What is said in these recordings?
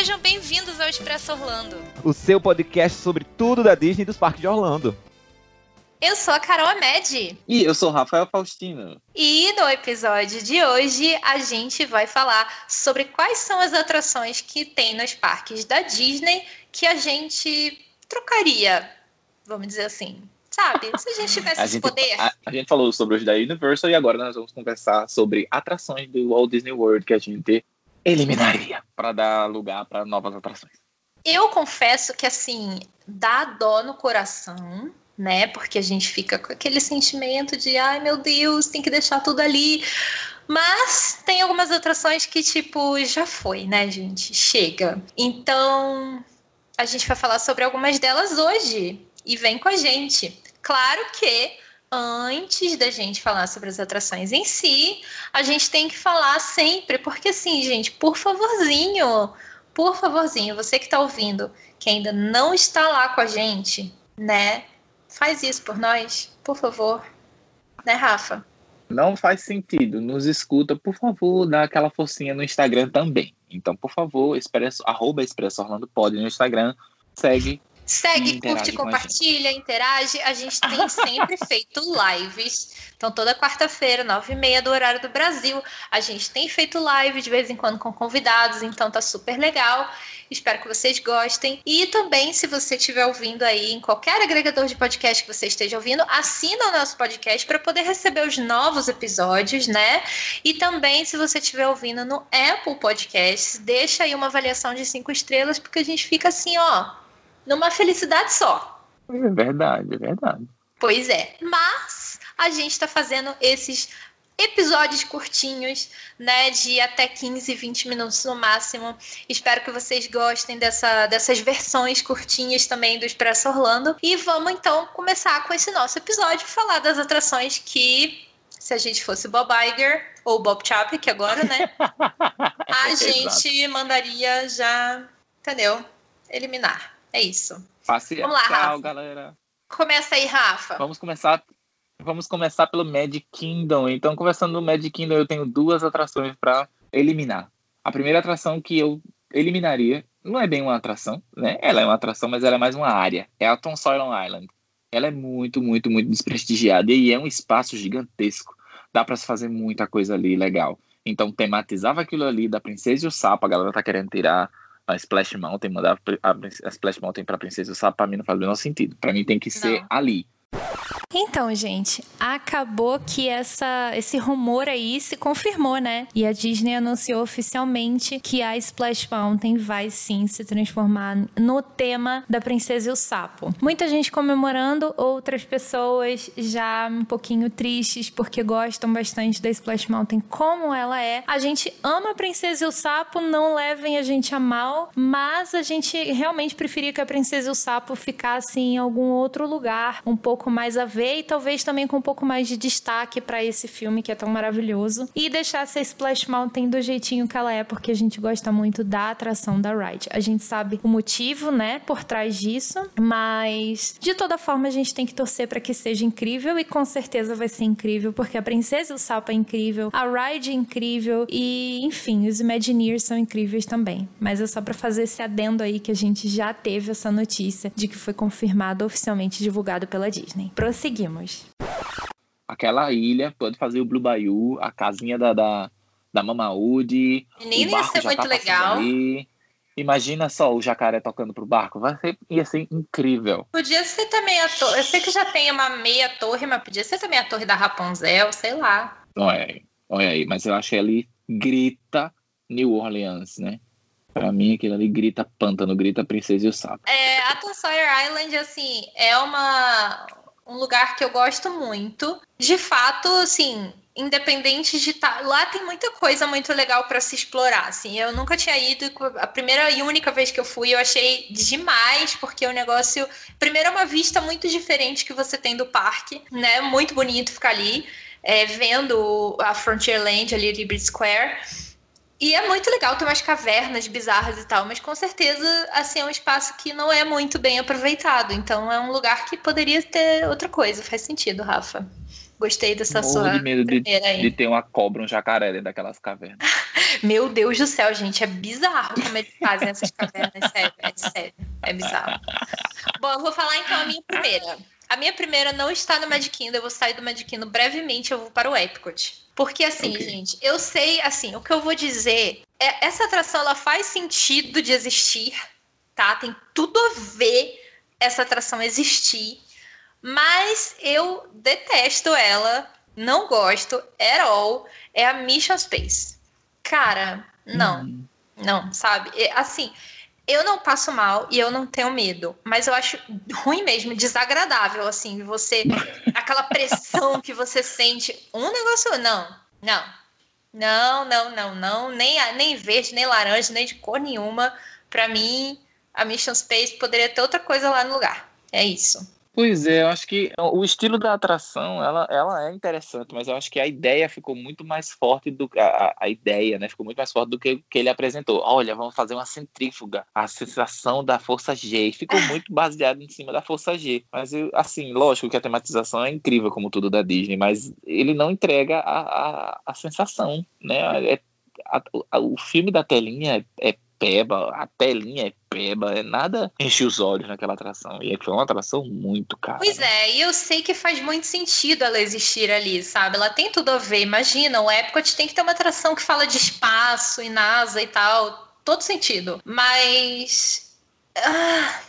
Sejam bem-vindos ao Expresso Orlando, o seu podcast sobre tudo da Disney e dos parques de Orlando. Eu sou a Carol Amed. E eu sou o Rafael Faustino. E no episódio de hoje a gente vai falar sobre quais são as atrações que tem nos parques da Disney que a gente trocaria, vamos dizer assim. Sabe? Se a gente tivesse A esse gente, poder. a, a gente falou sobre os da Universal e agora nós vamos conversar sobre atrações do Walt Disney World que a gente eliminaria para dar lugar para novas atrações. Eu confesso que, assim, dá dó no coração, né? Porque a gente fica com aquele sentimento de, ai meu Deus, tem que deixar tudo ali. Mas tem algumas atrações que, tipo, já foi, né, gente? Chega. Então, a gente vai falar sobre algumas delas hoje. E vem com a gente. Claro que antes da gente falar sobre as atrações em si, a gente tem que falar sempre, porque assim, gente, por favorzinho, por favorzinho, você que está ouvindo, que ainda não está lá com a gente, né? Faz isso por nós, por favor. Né, Rafa? Não faz sentido, nos escuta, por favor, dá aquela forcinha no Instagram também. Então, por favor, expresso, arroba Expresso Orlando no Instagram, segue Segue, Interage curte, a compartilha, interage. A gente tem sempre feito lives. Então, toda quarta-feira, nove e meia do horário do Brasil, a gente tem feito live de vez em quando com convidados. Então, tá super legal. Espero que vocês gostem. E também, se você estiver ouvindo aí em qualquer agregador de podcast que você esteja ouvindo, assina o nosso podcast para poder receber os novos episódios, né? E também, se você estiver ouvindo no Apple Podcasts, deixa aí uma avaliação de cinco estrelas, porque a gente fica assim, ó numa felicidade só. É verdade, é verdade. Pois é. Mas a gente está fazendo esses episódios curtinhos, né, de até 15, 20 minutos no máximo. Espero que vocês gostem dessa, dessas versões curtinhas também do Expresso Orlando. E vamos então começar com esse nosso episódio, falar das atrações que se a gente fosse Bob Iger ou Bob Chapek agora, né, a gente mandaria já, entendeu? Eliminar. É isso. Vamos lá, Tchau, Rafa. galera. Começa aí, Rafa. Vamos começar. Vamos começar pelo Magic Kingdom. Então, começando no Magic Kingdom, eu tenho duas atrações para eliminar. A primeira atração que eu eliminaria não é bem uma atração, né? Ela é uma atração, mas ela é mais uma área. É a Tom Sawyer Island. Ela é muito, muito, muito desprestigiada e é um espaço gigantesco. Dá para se fazer muita coisa ali legal. Então, tematizava aquilo ali da Princesa e o Sapo. A galera tá querendo tirar a Splash Mountain, mandar a, a Splash Mountain pra Princesa e o Sapo, pra mim não faz o menor sentido. Pra mim tem que ser Não. ali. Então, gente, acabou que essa, esse rumor aí se confirmou, né? E a Disney anunciou oficialmente que a Splash Mountain vai sim se transformar no tema da Princesa e o Sapo. Muita gente comemorando, outras pessoas já um pouquinho tristes porque gostam bastante da Splash Mountain como ela é. A gente ama a Princesa e o Sapo, não levem a gente a mal, mas a gente realmente preferia que a Princesa e o Sapo ficasse em algum outro lugar, um pouco mais a ver e talvez também com um pouco mais de destaque para esse filme que é tão maravilhoso e deixasse a Splash Mountain do jeitinho que ela é, porque a gente gosta muito da atração da ride. A gente sabe o motivo, né, por trás disso, mas de toda forma a gente tem que torcer para que seja incrível e com certeza vai ser incrível, porque a Princesa e o Sapo é incrível, a ride é incrível e, enfim, os Imagineers são incríveis também. Mas é só para fazer esse adendo aí que a gente já teve essa notícia de que foi confirmado oficialmente divulgado pela Disney. Prosseguimos. Aquela ilha pode fazer o Blue Bayou, a casinha da, da, da Mama Woody. Menina, o ia barco ser já muito tá legal. ali. Imagina só o jacaré tocando pro barco. Vai ser, ia ser incrível. Podia ser também a torre. Eu sei que já tem uma meia torre, mas podia ser também a torre da Rapunzel, sei lá. Olha aí, olha aí. Mas eu acho que ali grita New Orleans, né? Pra mim, aquilo ali grita pântano, grita Princesa e o Sapo. É, a Tom Sawyer Island, assim, é uma, um lugar que eu gosto muito. De fato, assim, independente de estar. Lá tem muita coisa muito legal para se explorar. Assim, eu nunca tinha ido. A primeira e única vez que eu fui, eu achei demais, porque o negócio. Primeiro, é uma vista muito diferente que você tem do parque, né? Muito bonito ficar ali, é, vendo a Frontierland ali, Liberty Square. E é muito legal, tem umas cavernas bizarras e tal, mas com certeza, assim, é um espaço que não é muito bem aproveitado. Então é um lugar que poderia ter outra coisa. Faz sentido, Rafa. Gostei dessa Morro sua de medo de, de ter uma cobra, um jacaré dentro daquelas cavernas. Meu Deus do céu, gente, é bizarro como eles fazem essas cavernas, sério, é sério, é bizarro. Bom, eu vou falar então a minha primeira. A minha primeira não está no Mad Kingdom, eu vou sair do Mad Kingdom brevemente, eu vou para o Epcot. Porque assim, okay. gente, eu sei, assim, o que eu vou dizer é essa atração ela faz sentido de existir, tá? Tem tudo a ver essa atração existir, mas eu detesto ela, não gosto at all, é a Mission Space. Cara, não. Hum. Não, sabe? Assim, eu não passo mal e eu não tenho medo, mas eu acho ruim mesmo, desagradável, assim, você. aquela pressão que você sente. Um negócio. Não, não. Não, não, não, não. Nem, nem verde, nem laranja, nem de cor nenhuma. Para mim, a Mission Space poderia ter outra coisa lá no lugar. É isso. Pois é, eu acho que o estilo da atração, ela, ela é interessante, mas eu acho que a ideia ficou muito mais forte do que a, a ideia, né? Ficou muito mais forte do que que ele apresentou. Olha, vamos fazer uma centrífuga, a sensação da força G. Ficou muito baseado em cima da força G. Mas eu, assim, lógico que a tematização é incrível como tudo da Disney, mas ele não entrega a, a, a sensação, né? É, a, o filme da telinha é, é peba, a telinha é peba, é nada enche os olhos naquela atração. E foi uma atração muito cara. Pois né? é, e eu sei que faz muito sentido ela existir ali, sabe? Ela tem tudo a ver. Imagina, o Epcot tem que ter uma atração que fala de espaço e NASA e tal. Todo sentido. Mas. Ah,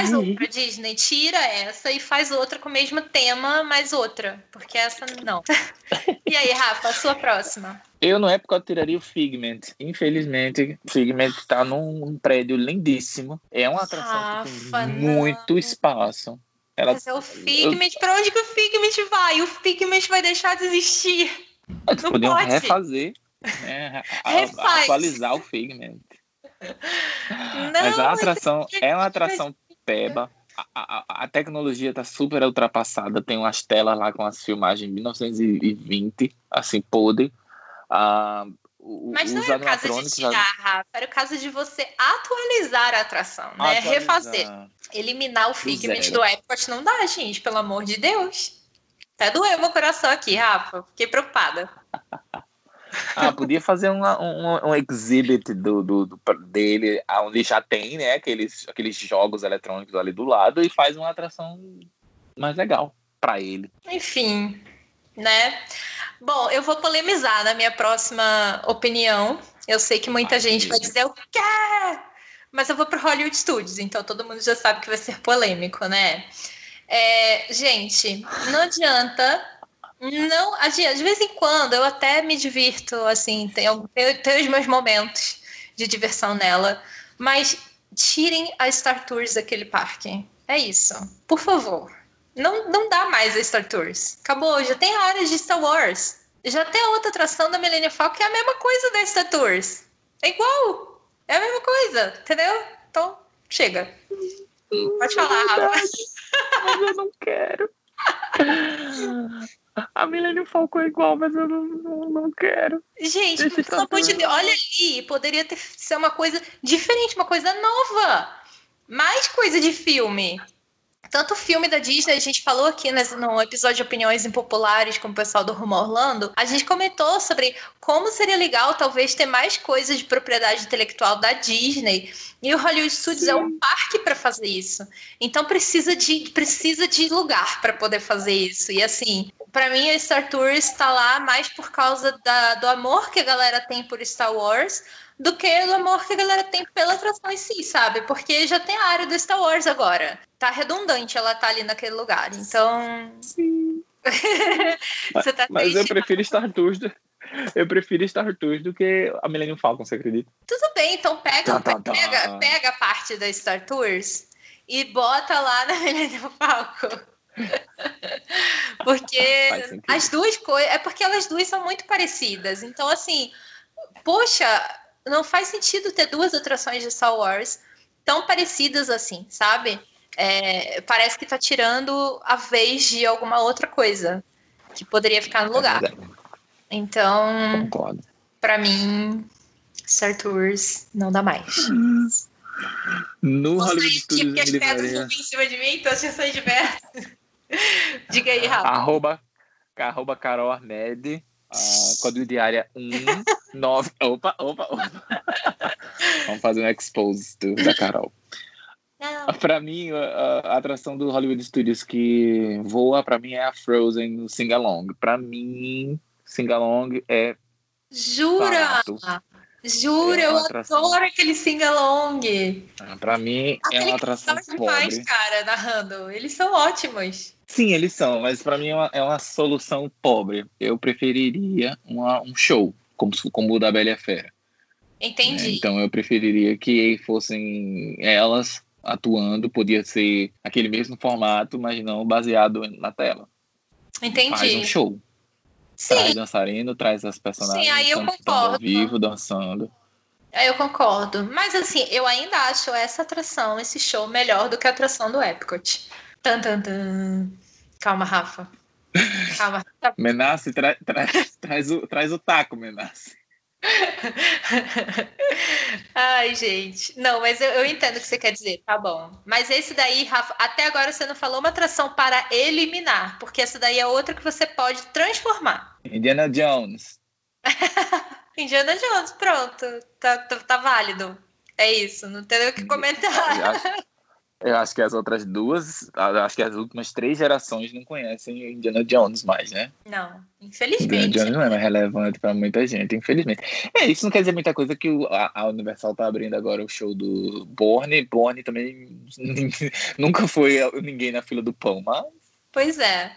Faz uhum. outra, Disney. Tira essa e faz outra com o mesmo tema, mas outra. Porque essa não. e aí, Rafa, a sua próxima? Eu, no época, eu tiraria o Figment. Infelizmente, o Figment tá num prédio lindíssimo. É uma atração Rafa, que tem muito espaço. Ela... Mas é o Figment. Eu... Pra onde que o Figment vai? O Figment vai deixar de existir. Eles não podiam pode. refazer. Né? atualizar o Figment. Não, mas a atração é uma atração peba. A, a, a, tecnologia tá super ultrapassada. Tem umas telas lá com as filmagens de 1920, assim, podre. Ah, Mas não é o caso de tirar. Rafa, era o caso de você atualizar a atração, né? Atualizar. Refazer. Eliminar o Figment do Epcot não dá, gente, pelo amor de Deus. Até doeu meu coração aqui, Rafa. Fiquei preocupada. Ah, podia fazer uma, um, um exhibit do, do, do, dele, onde já tem, né, aqueles, aqueles jogos eletrônicos ali do lado e faz uma atração mais legal para ele. Enfim, né? Bom, eu vou polemizar na minha próxima opinião. Eu sei que muita ah, gente vai dizer o quê? Mas eu vou para Hollywood Studios, então todo mundo já sabe que vai ser polêmico, né? É, gente, não adianta não, assim, de vez em quando eu até me divirto, assim, tenho, tenho, os meus momentos de diversão nela, mas tirem a Star Tours daquele parque. É isso. Por favor. Não, não dá mais a Star Tours. Acabou, já tem áreas de Star Wars. Já tem a outra atração da Millennium Falcon que é a mesma coisa da Star Tours. É igual. É a mesma coisa, entendeu? Então, chega. Pode falar, Mas eu não quero. A Millennium Falcon é igual, mas eu não, não, não quero. Gente, pelo amor de Deus, olha ali, poderia ter ser uma coisa diferente, uma coisa nova. Mais coisa de filme. Tanto o filme da Disney, a gente falou aqui no episódio de Opiniões Impopulares com o pessoal do Rumo Orlando, a gente comentou sobre como seria legal talvez ter mais coisas de propriedade intelectual da Disney. E o Hollywood Studios Sim. é um parque para fazer isso. Então precisa de, precisa de lugar para poder fazer isso. E assim, para mim a Star Tours está lá mais por causa da, do amor que a galera tem por Star Wars do que do amor que a galera tem pela atração em si, sabe? Porque já tem a área do Star Wars agora. Tá redundante ela tá ali naquele lugar. Então. Sim. Você tá Mas eu prefiro Star Tours. Do... Eu prefiro Star Tours do que a Millennium Falcon, você acredita? Tudo bem, então pega, tá, tá, tá. pega, pega a parte da Star Tours e bota lá na Millennium Falcon. porque as duas coisas. É porque elas duas são muito parecidas. Então, assim, poxa, não faz sentido ter duas atrações de Star Wars tão parecidas assim, sabe? É, parece que tá tirando a vez de alguma outra coisa que poderia ficar no é lugar. Então, para mim, Star Tours não dá mais. No Nossa, Hollywood Studios. Que as pedras em cima de mim, então achei isso diverso. Diga aí, Rafa. Arroba, arroba Carol Armed, uh, código de área 1. Nove. Opa, opa, opa. Vamos fazer um expose do- da Carol. Não. Pra mim, a, a atração do Hollywood Studios que voa, pra mim, é a Frozen no Sing Along. Pra mim, Sing Along é Jura? barato. Jura, É eu adoro aquele sing-along. Pra mim, é Aquele uma atração demais, pobre. cara, narrando. Eles são ótimos. Sim, eles são, mas pra mim é uma, é uma solução pobre. Eu preferiria uma- um show, como, como o da Bela e a Fera. né? Entendi. Então eu preferiria que fossem elas atuando, podia ser aquele mesmo formato, mas não baseado na tela. Faz um Entendi. Show. Traz Sim, dançarino, traz as personagens Sim, aí eu concordo. ao vivo, dançando. eu concordo. Mas assim, eu ainda acho essa atração, esse show, melhor do que a atração do Epcot. Tan, tan, tan. Calma, Rafa. Calma. Menace, tra tra traz, o, traz o taco, Menace. Ai, gente. Não, mas eu, eu entendo o que você quer dizer, tá bom. Mas esse daí, Rafa, até agora você não falou uma atração para eliminar, porque essa daí é outra que você pode transformar. Indiana Jones. Indiana Jones, pronto. Tá, tá, tá válido. É isso, não tem o que comentar. Eu acho que as outras duas, acho que as últimas três gerações não conhecem Indiana Jones mais, né? Não, Indiana infelizmente. Jones não é mais relevante pra muita gente, infelizmente. É, isso não quer dizer muita coisa que o- a, a Universal tá abrindo agora o show do Borne. Borne também nunca foi ninguém na fila do pão, mas Pois é.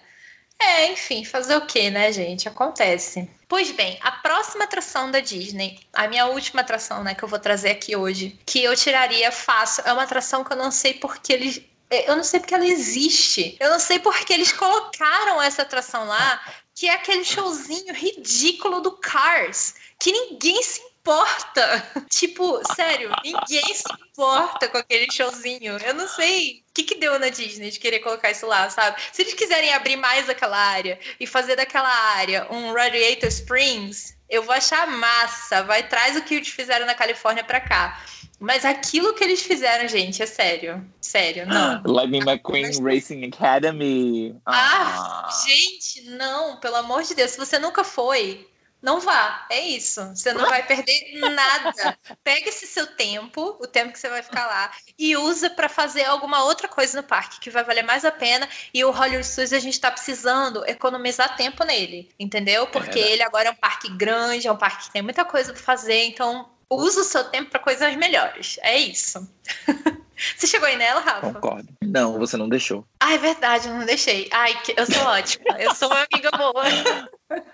É, enfim, fazer o que, né, gente? Acontece. Pois bem, a próxima atração da Disney, a minha última atração, né, que eu vou trazer aqui hoje, que eu tiraria fácil, é uma atração que eu não sei porque eles. é, Eu não sei porque ela existe. Eu não sei porque eles colocaram essa atração lá, que é aquele showzinho ridículo do Cars, que ninguém se importa. tipo, sério, ninguém se importa com aquele showzinho. Eu não sei o que, que deu na Disney de querer colocar isso lá, sabe? Se eles quiserem abrir mais aquela área e fazer daquela área um Radiator Springs, eu vou achar massa. Vai, traz o que eles fizeram na Califórnia pra cá. Mas aquilo que eles fizeram, gente, é sério. Sério, não. Lightning McQueen Racing Academy. Ah, gente, não, pelo amor de Deus, se você nunca foi, não vá. É isso. Você não vai perder nada. Pega esse seu tempo, o tempo que você vai ficar lá, e usa para fazer alguma outra coisa no parque que vai valer mais a pena. E o Hollywood Studios a gente tá precisando economizar tempo nele, entendeu? Porque verdade. ele agora é um parque grande, é um parque que tem muita coisa para fazer, então usa o seu tempo para coisas melhores. É isso. Você chegou aí nela, Rafa? Concordo. Não, você não deixou. Ah, é verdade, eu não deixei. Ai, eu sou ótima. Eu sou uma amiga boa.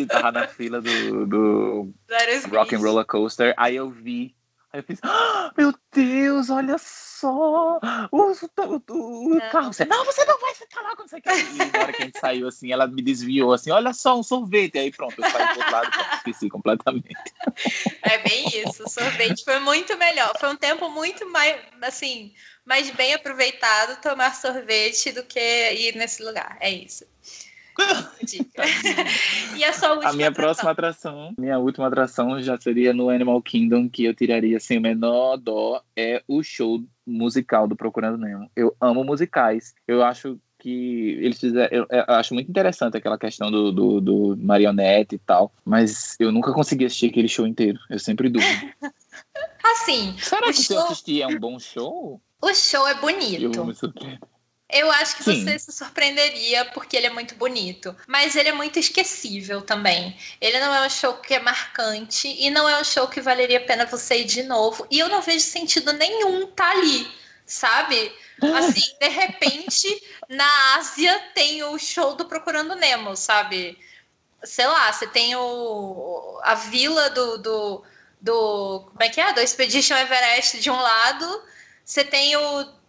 Gente tava na fila do, do. Rock and Roller Coaster, aí eu vi. Aí eu fiz, "Ah, meu Deus, olha só! O, o, o, o carro. Você, não, você não vai sentar lá quando você quer. E na hora que a gente saiu, assim, ela me desviou, assim, olha só, um sorvete. Aí pronto, eu saí pro outro lado, esqueci completamente. É bem isso. O sorvete foi muito melhor. Foi um tempo muito mais, assim, mais bem aproveitado tomar sorvete do que ir nesse lugar. É isso. Dica. e a sua última A minha atração? próxima atração, minha última atração já seria no Animal Kingdom, que eu tiraria sem o menor dó, é o show musical do Procurando Nemo. Eu amo musicais. Eu acho que eles fizeram. Eu, eu acho muito interessante aquela questão do, do, do marionete e tal, mas eu nunca consegui assistir aquele show inteiro. Eu sempre durmo. Assim, Será O que se eu show- assistir é um bom show? o show é Eu bonito. me surpreender. Eu acho que Sim. você se surpreenderia porque ele é muito bonito. Mas ele é muito esquecível também. Ele não é um show que é marcante e não é um show que valeria a pena você ir de novo. E eu não vejo sentido nenhum tá ali, sabe? Assim, de repente, na Ásia tem o show do Procurando Nemo, sabe? Sei lá, você tem o, a vila do, do, do. Como é que é? Do Expedition Everest de um lado, você tem o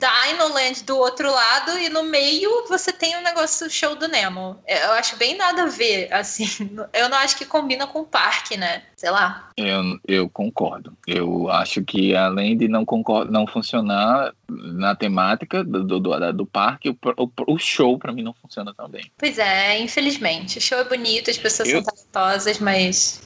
Dinoland do outro lado e no meio você tem o negócio do show do Nemo. Eu acho bem nada a ver, assim. Eu não acho que combina com o parque, né? Sei lá. Eu, eu concordo. Eu acho que além de não, concor- não funcionar na temática do, do, do, do parque, o, o, o show pra mim não funciona também. Pois é, infelizmente. O show é bonito, as pessoas Eu- são talentosas, mas.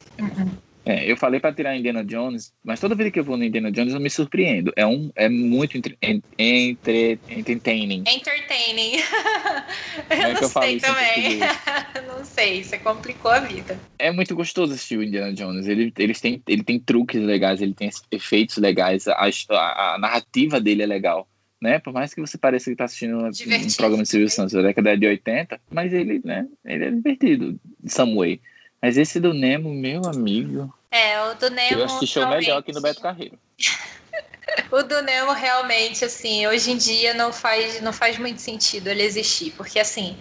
É, eu falei pra tirar Indiana Jones, mas toda vez que eu vou no Indiana Jones eu me surpreendo. É um, é muito entre, en- entre, entertaining. Entertaining. é eu que não eu sei também. não sei você complicou a vida. É muito gostoso assistir o Indiana Jones. Ele, eles têm, ele tem truques legais, ele tem efeitos legais, a, a, a narrativa dele é legal. Né? Por mais que você pareça que está assistindo um, um programa de Silvio Santos da década de 80, mas ele, né, ele é divertido, some way. Mas esse do Nemo, meu amigo. É, o do Nemo. Eu assisti o melhor aqui no Beto Carreiro. o do Nemo realmente, assim, hoje em dia não faz, não faz muito sentido ele existir, porque assim,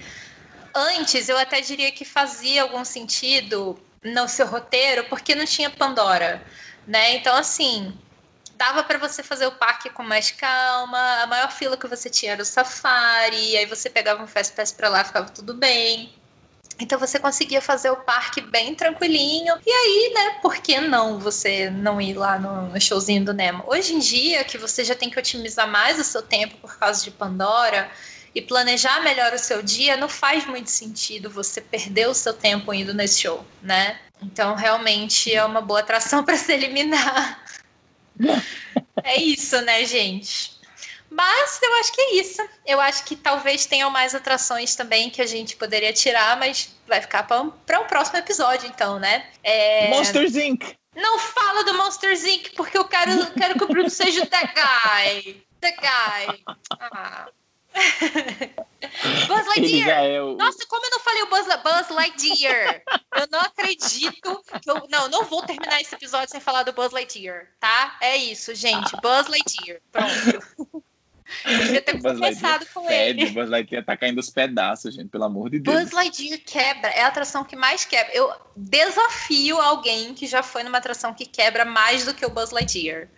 antes eu até diria que fazia algum sentido no seu roteiro, porque não tinha Pandora, né? Então, assim, dava para você fazer o parque com mais calma, a maior fila que você tinha era o safari, aí você pegava um fast pass para lá, ficava tudo bem. Então você conseguia fazer o parque bem tranquilinho. E aí, né, por que não você não ir lá no, no, showzinho do Nemo? Hoje em dia, que você já tem que otimizar mais o seu tempo por causa de Pandora e planejar melhor o seu dia, não faz muito sentido você perder o seu tempo indo nesse show, né? Então, realmente é uma boa atração para se eliminar. é isso, né, gente? Mas eu acho que é isso. Eu acho que talvez tenham mais atrações também que a gente poderia tirar, mas vai ficar para um, um próximo episódio, então, né? É... Monsters Inc. Não fala do Monsters Inc. porque eu quero, quero que o Bruno seja o The Guy. The Guy. Ah. Buzz Lightyear! É o... Nossa, como eu não falei o Buzz, Buzz Lightyear? eu não acredito que eu. Não, não vou terminar esse episódio sem falar do Buzz Lightyear, tá? É isso, gente. Buzz Lightyear. Pronto. Eu devia ter conversado com ele. Buzz Lightyear tá caindo os pedaços, gente, pelo amor de Deus. Buzz Lightyear quebra, é a atração que mais quebra. Eu desafio alguém que já foi numa atração que quebra mais do que o Buzz Lightyear.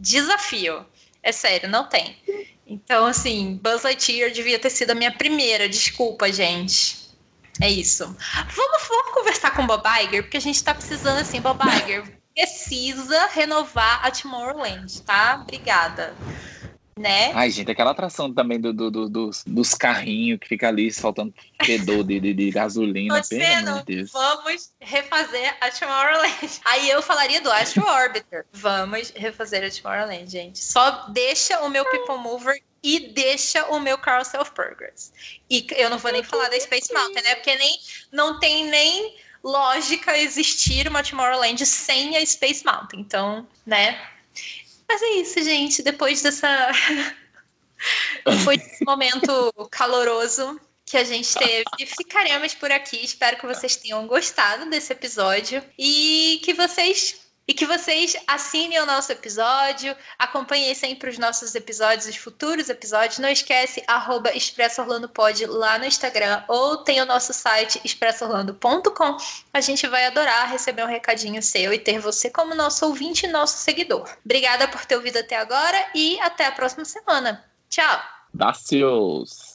Desafio. É sério, não tem. Então, assim, Buzz Lightyear devia ter sido a minha primeira. Desculpa, gente. É isso. Vamos, vamos conversar com o Bob Iger, porque a gente tá precisando, assim, Bob Iger precisa renovar a Tomorrowland, tá? Obrigada né? Ai, gente, aquela atração também do, do, do dos, dos carrinhos que fica ali faltando fedor de, de, de gasolina. Tô dizendo, de vamos refazer a Tomorrowland. Aí eu falaria do Astro Orbiter. Vamos refazer a Tomorrowland, gente. Só deixa o meu People Mover e deixa o meu Carousel of Progress. E eu não vou nem falar da Space Mountain, né? Porque nem, não tem nem lógica existir uma Tomorrowland sem a Space Mountain. Então, né? Mas é isso, gente. Depois dessa. Depois desse momento caloroso que a gente teve, ficaremos por aqui. Espero que vocês tenham gostado desse episódio e que vocês e que vocês assinem o nosso episódio, acompanhem sempre os nossos episódios, os futuros episódios. Não esquece, arroba lá no Instagram ou tem o nosso site expressoorlando.com. A gente vai adorar receber um recadinho seu e ter você como nosso ouvinte e nosso seguidor. Obrigada por ter ouvido até agora e até a próxima semana. Tchau! Dacios!